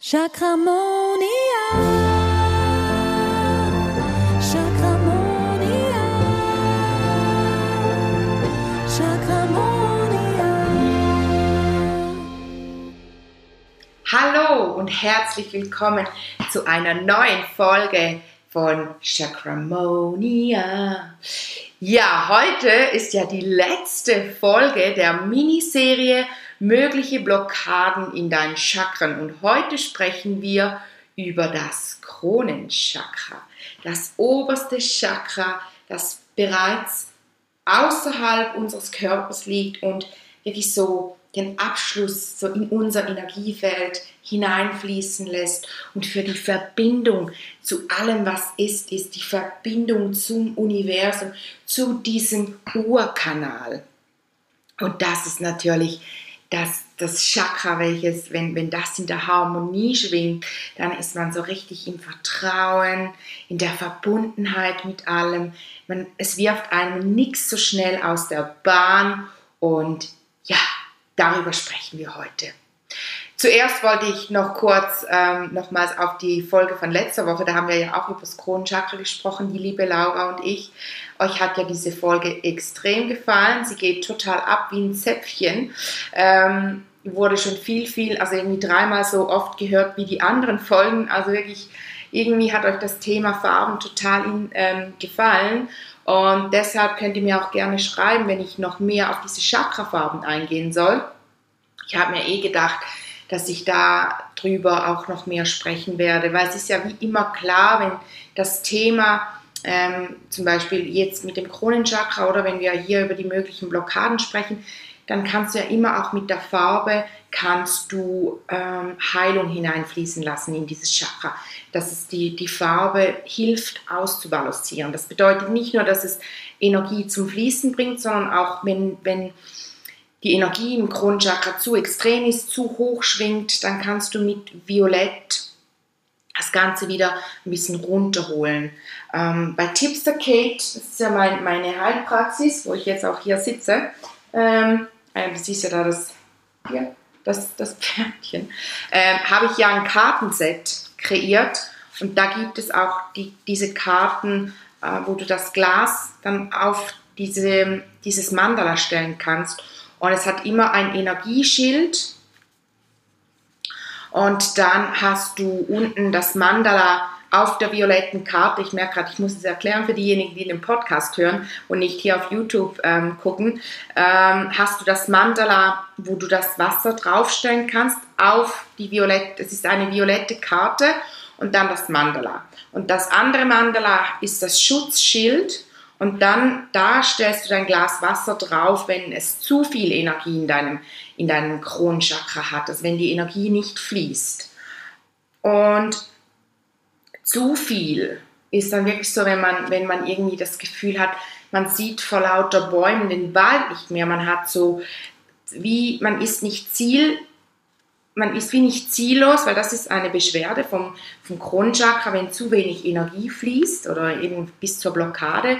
Chakramonia. Chakramonia. Chakramonia. Hallo und herzlich willkommen zu einer neuen Folge von Chakramonia. Ja, heute ist ja die letzte Folge der Miniserie Mögliche Blockaden in deinen Chakren und heute sprechen wir über das Kronenchakra, das oberste Chakra, das bereits außerhalb unseres Körpers liegt und wirklich so den Abschluss so in unser Energiefeld hineinfließen lässt und für die Verbindung zu allem, was ist, ist die Verbindung zum Universum, zu diesem Urkanal. Und das ist natürlich das, das Chakra, welches, wenn, wenn das in der Harmonie schwingt, dann ist man so richtig im Vertrauen, in der Verbundenheit mit allem. Man, es wirft einem nichts so schnell aus der Bahn und ja, darüber sprechen wir heute. Zuerst wollte ich noch kurz ähm, nochmals auf die Folge von letzter Woche, da haben wir ja auch über das Kronenchakra gesprochen, die liebe Laura und ich. Euch hat ja diese Folge extrem gefallen. Sie geht total ab wie ein Zäpfchen. Ähm, wurde schon viel, viel, also irgendwie dreimal so oft gehört wie die anderen Folgen. Also wirklich, irgendwie hat euch das Thema Farben total ähm, gefallen. Und deshalb könnt ihr mir auch gerne schreiben, wenn ich noch mehr auf diese Chakrafarben eingehen soll. Ich habe mir eh gedacht, dass ich da drüber auch noch mehr sprechen werde, weil es ist ja wie immer klar, wenn das Thema ähm, zum Beispiel jetzt mit dem Kronenchakra oder wenn wir hier über die möglichen Blockaden sprechen, dann kannst du ja immer auch mit der Farbe kannst du ähm, Heilung hineinfließen lassen in dieses Chakra. Dass es die, die Farbe hilft auszubalancieren. Das bedeutet nicht nur, dass es Energie zum Fließen bringt, sondern auch wenn, wenn die Energie im Kronchakra zu extrem ist, zu hoch schwingt, dann kannst du mit Violett das Ganze wieder ein bisschen runterholen. Ähm, bei Tipster Kate, das ist ja mein, meine Heilpraxis, wo ich jetzt auch hier sitze, ähm, äh, siehst ja da das, hier, das, das Pferdchen, ähm, habe ich ja ein Kartenset kreiert und da gibt es auch die, diese Karten, äh, wo du das Glas dann auf diese, dieses Mandala stellen kannst und es hat immer ein Energieschild. Und dann hast du unten das Mandala auf der violetten Karte. Ich merke gerade, ich muss es erklären für diejenigen, die den Podcast hören und nicht hier auf YouTube ähm, gucken. Ähm, hast du das Mandala, wo du das Wasser draufstellen kannst, auf die violette, es ist eine violette Karte und dann das Mandala. Und das andere Mandala ist das Schutzschild und dann, da stellst du dein Glas Wasser drauf, wenn es zu viel Energie in deinem, in deinem Kronchakra hat, also wenn die Energie nicht fließt. Und zu viel ist dann wirklich so, wenn man, wenn man irgendwie das Gefühl hat, man sieht vor lauter Bäumen den Wald nicht mehr, man hat so, wie, man ist nicht Ziel, man ist wie nicht ziellos, weil das ist eine Beschwerde vom, vom Kronchakra, wenn zu wenig Energie fließt oder eben bis zur Blockade,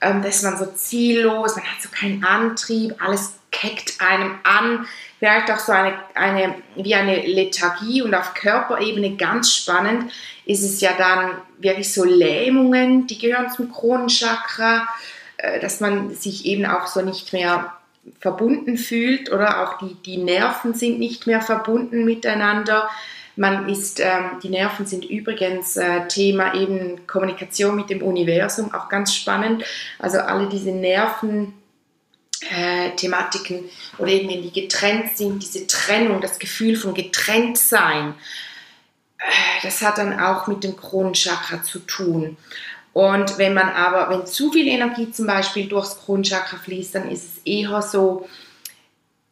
ähm, dass man so ziellos, man hat so keinen Antrieb, alles keckt einem an, vielleicht auch so eine, eine, wie eine Lethargie und auf Körperebene ganz spannend ist es ja dann wirklich so Lähmungen, die gehören zum Kronenchakra, äh, dass man sich eben auch so nicht mehr verbunden fühlt oder auch die, die Nerven sind nicht mehr verbunden miteinander. Man ist, ähm, die Nerven sind übrigens äh, Thema eben Kommunikation mit dem Universum, auch ganz spannend. Also alle diese Nerven, äh, Thematiken oder eben wenn die getrennt sind, diese Trennung, das Gefühl von Getrenntsein, äh, das hat dann auch mit dem Kronenchakra zu tun. Und wenn man aber, wenn zu viel Energie zum Beispiel durchs Kronchakra fließt, dann ist es eher so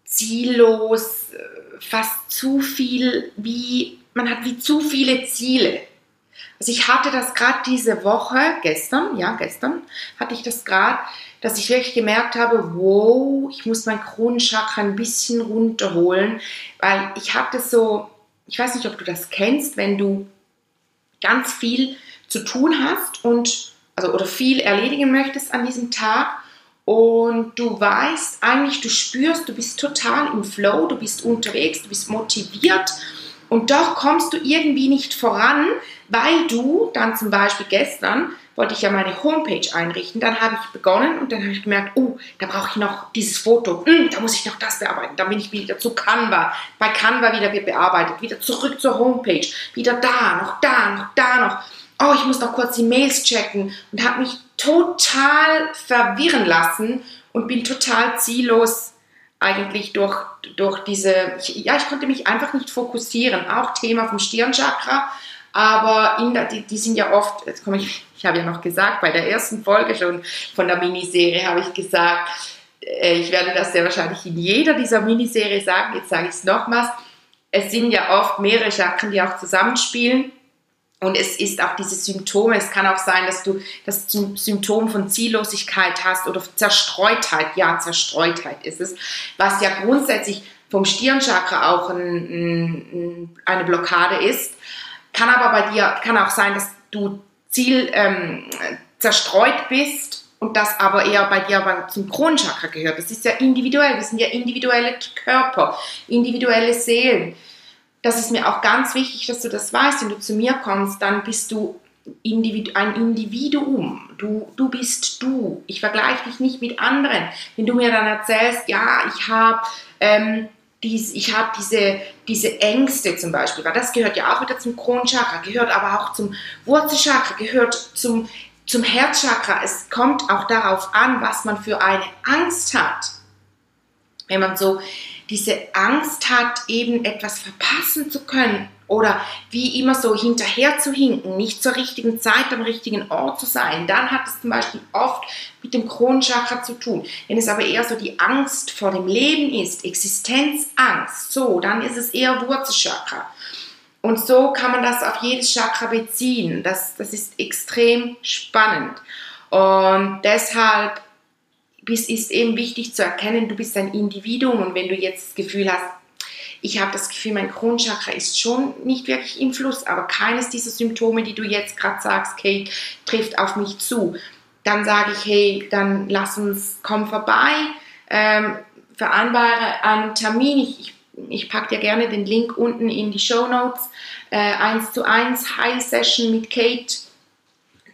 ziellos, äh, fast zu viel, wie man hat wie zu viele Ziele. Also ich hatte das gerade diese Woche, gestern, ja, gestern hatte ich das gerade, dass ich wirklich gemerkt habe, wow, ich muss mein Kronenchakra ein bisschen runterholen, weil ich hatte so, ich weiß nicht, ob du das kennst, wenn du ganz viel zu tun hast und also oder viel erledigen möchtest an diesem Tag und du weißt eigentlich, du spürst, du bist total im Flow, du bist unterwegs, du bist motiviert Und doch kommst du irgendwie nicht voran, weil du dann zum Beispiel gestern wollte ich ja meine Homepage einrichten. Dann habe ich begonnen und dann habe ich gemerkt, oh, da brauche ich noch dieses Foto. Hm, da muss ich noch das bearbeiten. Dann bin ich wieder zu Canva. Bei Canva wieder bearbeitet. Wieder zurück zur Homepage. Wieder da, noch da, noch da, noch. Oh, ich muss noch kurz die Mails checken und habe mich total verwirren lassen und bin total ziellos eigentlich durch, durch diese, ich, ja, ich konnte mich einfach nicht fokussieren. Auch Thema vom Stirnchakra, aber in der, die, die sind ja oft, jetzt komme ich, ich habe ja noch gesagt, bei der ersten Folge schon von der Miniserie habe ich gesagt, äh, ich werde das sehr wahrscheinlich in jeder dieser Miniserie sagen, jetzt sage ich es nochmals, es sind ja oft mehrere Chakren, die auch zusammenspielen. Und es ist auch diese Symptome. Es kann auch sein, dass du das Symptom von Ziellosigkeit hast oder Zerstreutheit. Ja, Zerstreutheit ist es, was ja grundsätzlich vom Stirnchakra auch ein, ein, eine Blockade ist. Kann aber bei dir, kann auch sein, dass du Ziel ähm, zerstreut bist und das aber eher bei dir zum Kronchakra gehört. Das ist ja individuell. Wir sind ja individuelle Körper, individuelle Seelen das ist mir auch ganz wichtig, dass du das weißt. Wenn du zu mir kommst, dann bist du Individu ein Individuum. Du, du bist du. Ich vergleiche dich nicht mit anderen. Wenn du mir dann erzählst, ja, ich habe ähm, dies, habe diese, diese Ängste zum Beispiel, weil das gehört ja auch wieder zum Kronchakra, gehört aber auch zum Wurzelchakra, gehört zum, zum Herzchakra. Es kommt auch darauf an, was man für eine Angst hat. Wenn man so diese Angst hat, eben etwas verpassen zu können oder wie immer so hinterher zu hinken, nicht zur richtigen Zeit am richtigen Ort zu sein, dann hat es zum Beispiel oft mit dem Kronenchakra zu tun. Wenn es aber eher so die Angst vor dem Leben ist, Existenzangst, so, dann ist es eher Wurzelchakra. Und so kann man das auf jedes Chakra beziehen. Das, das ist extrem spannend. Und deshalb bist, ist eben wichtig zu erkennen, du bist ein Individuum und wenn du jetzt das Gefühl hast, ich habe das Gefühl, mein Kronchakra ist schon nicht wirklich im Fluss, aber keines dieser Symptome, die du jetzt gerade sagst, Kate, trifft auf mich zu. Dann sage ich, hey, dann lass uns, komm vorbei, ähm, vereinbare einen Termin. Ich, ich, ich packe dir gerne den Link unten in die Show Notes. Äh, 1 zu 1 High Session mit Kate.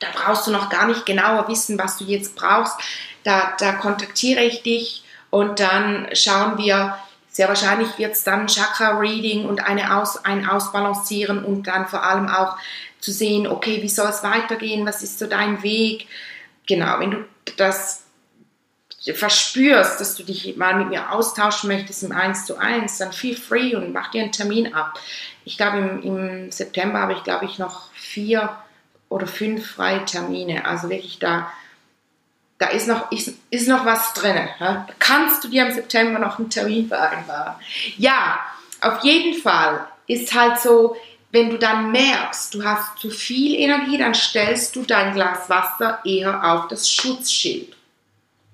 Da brauchst du noch gar nicht genauer wissen, was du jetzt brauchst da, da kontaktiere ich dich und dann schauen wir, sehr wahrscheinlich wird es dann Chakra-Reading und eine Aus, ein Ausbalancieren und dann vor allem auch zu sehen, okay, wie soll es weitergehen, was ist so dein Weg. Genau, wenn du das verspürst, dass du dich mal mit mir austauschen möchtest im 1 zu 1, dann feel free und mach dir einen Termin ab. Ich glaube, im, im September habe ich, glaube ich, noch vier oder fünf freie Termine. Also wirklich da da ist noch, ist, ist noch was drin. Ja? Da kannst du dir im September noch einen Termin vereinbaren. Ja, auf jeden Fall ist halt so, wenn du dann merkst, du hast zu viel Energie, dann stellst du dein Glas Wasser eher auf das Schutzschild.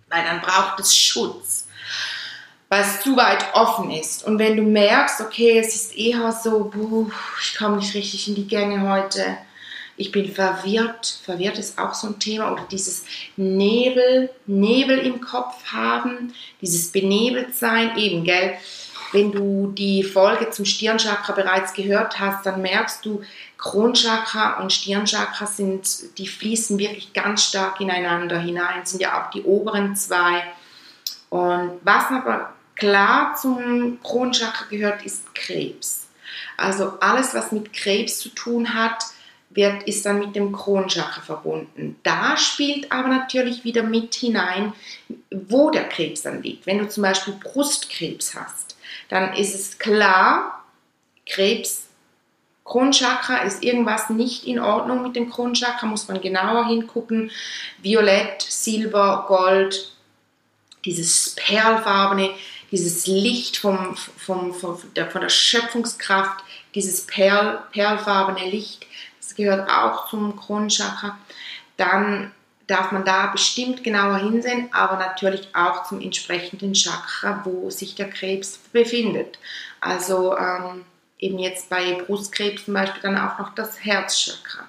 Weil dann braucht es Schutz, weil es zu weit offen ist. Und wenn du merkst, okay, es ist eher so, buh, ich komme nicht richtig in die Gänge heute, ich bin verwirrt. Verwirrt ist auch so ein Thema. Oder dieses Nebel, Nebel im Kopf haben, dieses benebelt sein, eben, gell? Wenn du die Folge zum Stirnchakra bereits gehört hast, dann merkst du, Kronchakra und Stirnchakra sind, die fließen wirklich ganz stark ineinander hinein, sind ja auch die oberen zwei. Und was aber klar zum Kronchakra gehört, ist Krebs. Also alles, was mit Krebs zu tun hat, wird, ist dann mit dem Kronchakra verbunden. Da spielt aber natürlich wieder mit hinein, wo der Krebs dann liegt. Wenn du zum Beispiel Brustkrebs hast, dann ist es klar, Krebs, Kronchakra ist irgendwas nicht in Ordnung mit dem Kronchakra, muss man genauer hingucken. Violett, Silber, Gold, dieses perlfarbene, dieses Licht vom, vom, vom, der, von der Schöpfungskraft, dieses perl, perlfarbene Licht, gehört auch zum Kronenchakra, dann darf man da bestimmt genauer hinsehen, aber natürlich auch zum entsprechenden Chakra, wo sich der Krebs befindet. Also ähm, eben jetzt bei Brustkrebs zum Beispiel dann auch noch das Herzchakra.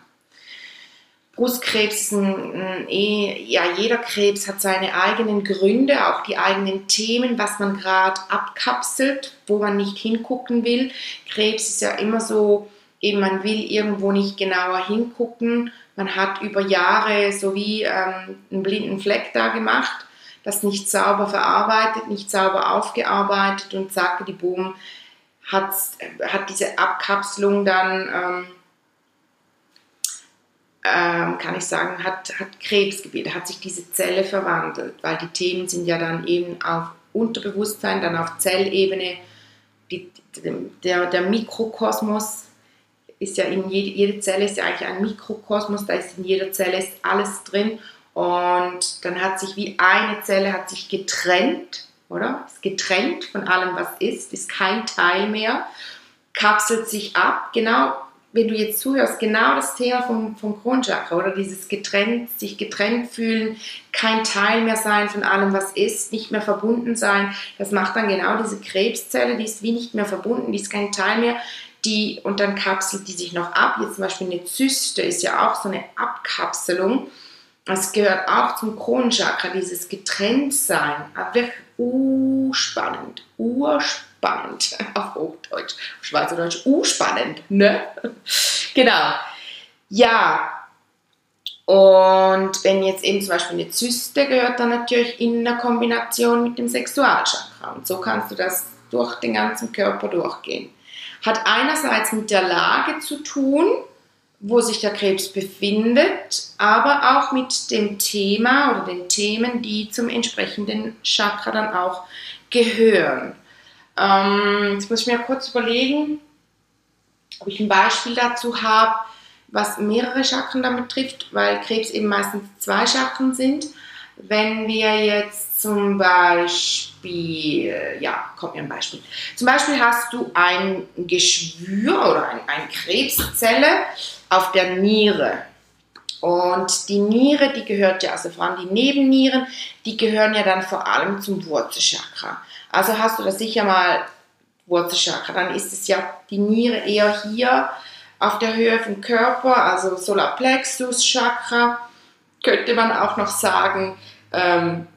Brustkrebs eh, ja, jeder Krebs hat seine eigenen Gründe, auch die eigenen Themen, was man gerade abkapselt, wo man nicht hingucken will. Krebs ist ja immer so, eben man will irgendwo nicht genauer hingucken. Man hat über Jahre so wie ähm, einen blinden Fleck da gemacht, das nicht sauber verarbeitet, nicht sauber aufgearbeitet und sagte die Boom, hat, hat diese Abkapselung dann... Ähm, ähm, kann ich sagen, hat, hat Krebsgebiet, hat sich diese Zelle verwandelt, weil die Themen sind ja dann eben auf Unterbewusstsein, dann auf Zellebene, die, der, der Mikrokosmos ist ja in jede, jede Zelle ist ja eigentlich ein Mikrokosmos, da ist in jeder Zelle ist alles drin. Und dann hat sich wie eine Zelle hat sich getrennt, oder? Ist getrennt von allem, was ist, ist kein Teil mehr, kapselt sich ab, genau. Wenn du jetzt zuhörst, genau das Thema vom, vom Kronchakra oder? Dieses getrennt, sich getrennt fühlen, kein Teil mehr sein von allem, was ist, nicht mehr verbunden sein, das macht dann genau diese Krebszelle, die ist wie nicht mehr verbunden, die ist kein Teil mehr, die, und dann kapselt die sich noch ab. Jetzt zum Beispiel eine Zyste ist ja auch so eine Abkapselung. Das gehört auch zum Kronchakra, dieses Getrenntsein. Wirklich urspannend, urspannend spannend. Auf Hochdeutsch, auf Schweizerdeutsch, uh, spannend, ne? genau. Ja, und wenn jetzt eben zum Beispiel eine Zyste gehört, dann natürlich in der Kombination mit dem Sexualchakra. Und so kannst du das durch den ganzen Körper durchgehen. Hat einerseits mit der Lage zu tun, wo sich der Krebs befindet, aber auch mit dem Thema oder den Themen, die zum entsprechenden Chakra dann auch gehören. Ähm, jetzt muss ich mir kurz überlegen, ob ich ein Beispiel dazu habe, was mehrere Chakren damit trifft, weil Krebs eben meistens zwei Chakren sind. Wenn wir jetzt zum Beispiel, ja, kommt mir ein Beispiel. Zum Beispiel hast du ein Geschwür oder ein, eine Krebszelle auf der Niere. Und die Niere, die gehört ja, also vor allem die Nebennieren, die gehören ja dann vor allem zum Wurzelchakra. Also hast du das sicher mal Wurzelchakra, dann ist es ja die Niere eher hier auf der Höhe vom Körper, also Solarplexus Chakra, könnte man auch noch sagen, ähm,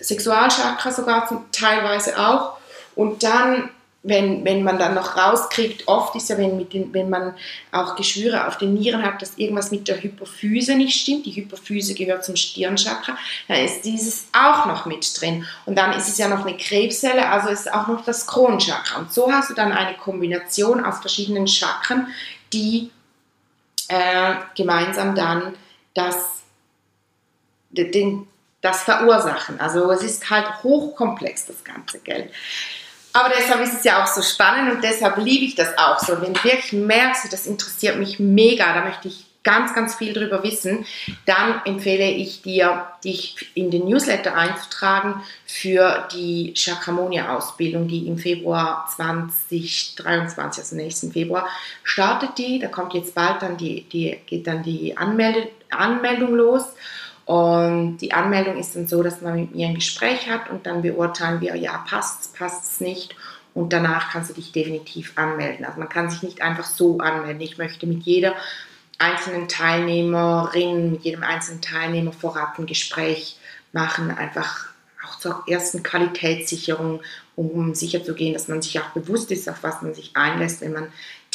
Sexualchakra sogar zum, teilweise auch. Und dann wenn, wenn man dann noch rauskriegt, oft ist ja, wenn, den, wenn man auch Geschwüre auf den Nieren hat, dass irgendwas mit der Hypophyse nicht stimmt. Die Hypophyse gehört zum Stirnchakra, dann ist dieses auch noch mit drin. Und dann ist es ja noch eine Krebszelle, also ist auch noch das Kronchakra. Und so hast du dann eine Kombination aus verschiedenen Chakren, die äh, gemeinsam dann das, den, das verursachen. Also es ist halt hochkomplex, das ganze Geld. Aber deshalb ist es ja auch so spannend und deshalb liebe ich das auch so. wenn du wirklich merkst, das interessiert mich mega, da möchte ich ganz, ganz viel darüber wissen, dann empfehle ich dir, dich in den Newsletter einzutragen für die Chakramonia-Ausbildung, die im Februar 2023, also nächsten Februar, startet die. Da kommt jetzt bald dann die, die geht dann die Anmeldung los. Und die Anmeldung ist dann so, dass man mit mir ein Gespräch hat und dann beurteilen wir, ja, passt es, passt es nicht. Und danach kannst du dich definitiv anmelden. Also man kann sich nicht einfach so anmelden. Ich möchte mit jeder einzelnen Teilnehmerin, mit jedem einzelnen Teilnehmer vorab ein Gespräch machen, einfach auch zur ersten Qualitätssicherung, um sicherzugehen, dass man sich auch bewusst ist, auf was man sich einlässt, wenn man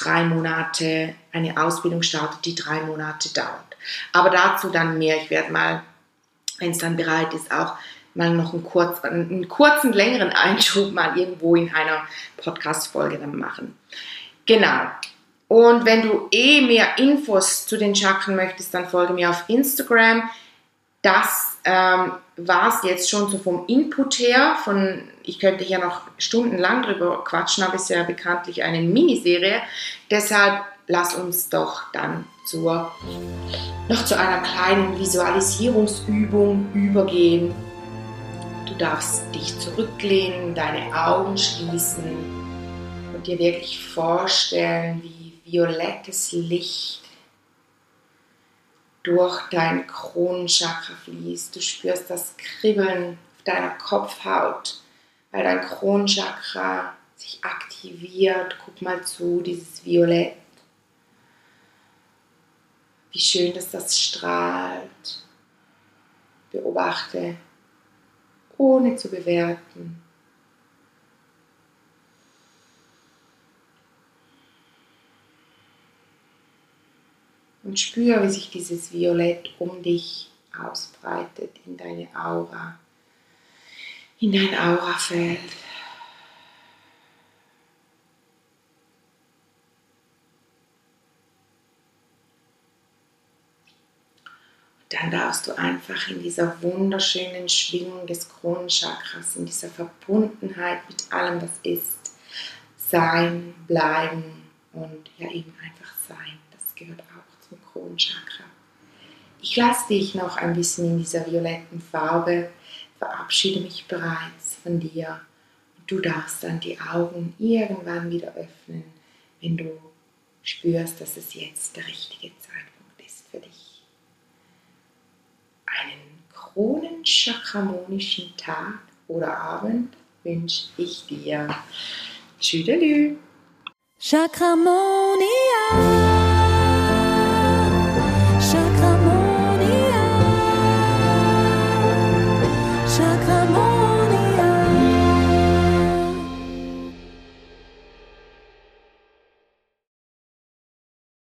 drei Monate eine Ausbildung startet, die drei Monate dauert. Aber dazu dann mehr. Ich werde mal, wenn es dann bereit ist, auch mal noch einen, kurz, einen kurzen, längeren Einschub mal irgendwo in einer Podcast-Folge dann machen. Genau. Und wenn du eh mehr Infos zu den Chakren möchtest, dann folge mir auf Instagram. Das ähm, war es jetzt schon so vom Input her. Von, ich könnte hier noch stundenlang drüber quatschen, aber es ist ja bekanntlich eine Miniserie. Deshalb lass uns doch dann zur, noch zu einer kleinen Visualisierungsübung übergehen. Du darfst dich zurücklehnen, deine Augen schließen und dir wirklich vorstellen, wie violettes Licht durch dein Kronenchakra fließt. Du spürst das Kribbeln auf deiner Kopfhaut, weil dein Kronenchakra sich aktiviert. Guck mal zu, dieses Violett wie schön, dass das strahlt. Beobachte, ohne zu bewerten. Und spüre, wie sich dieses Violett um dich ausbreitet in deine Aura, in dein Aurafeld. Dann darfst du einfach in dieser wunderschönen Schwingung des Kronenchakras, in dieser Verbundenheit mit allem, was ist, sein, bleiben und ja eben einfach sein. Das gehört auch zum Kronenchakra. Ich lasse dich noch ein bisschen in dieser violetten Farbe, verabschiede mich bereits von dir und du darfst dann die Augen irgendwann wieder öffnen, wenn du spürst, dass es jetzt der richtige Zeitpunkt ist für dich einen kronenchakramonischen Tag oder Abend wünsche ich dir. Tschüdelü. Chakramonia.